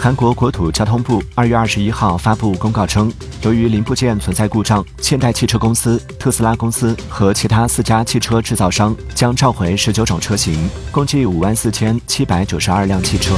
韩国国土交通部二月二十一号发布公告称由于零部件存在故障现代汽车公司特斯拉公司和其他四家汽车制造商将召回十九种车型共计五万四千七百九十二辆汽车。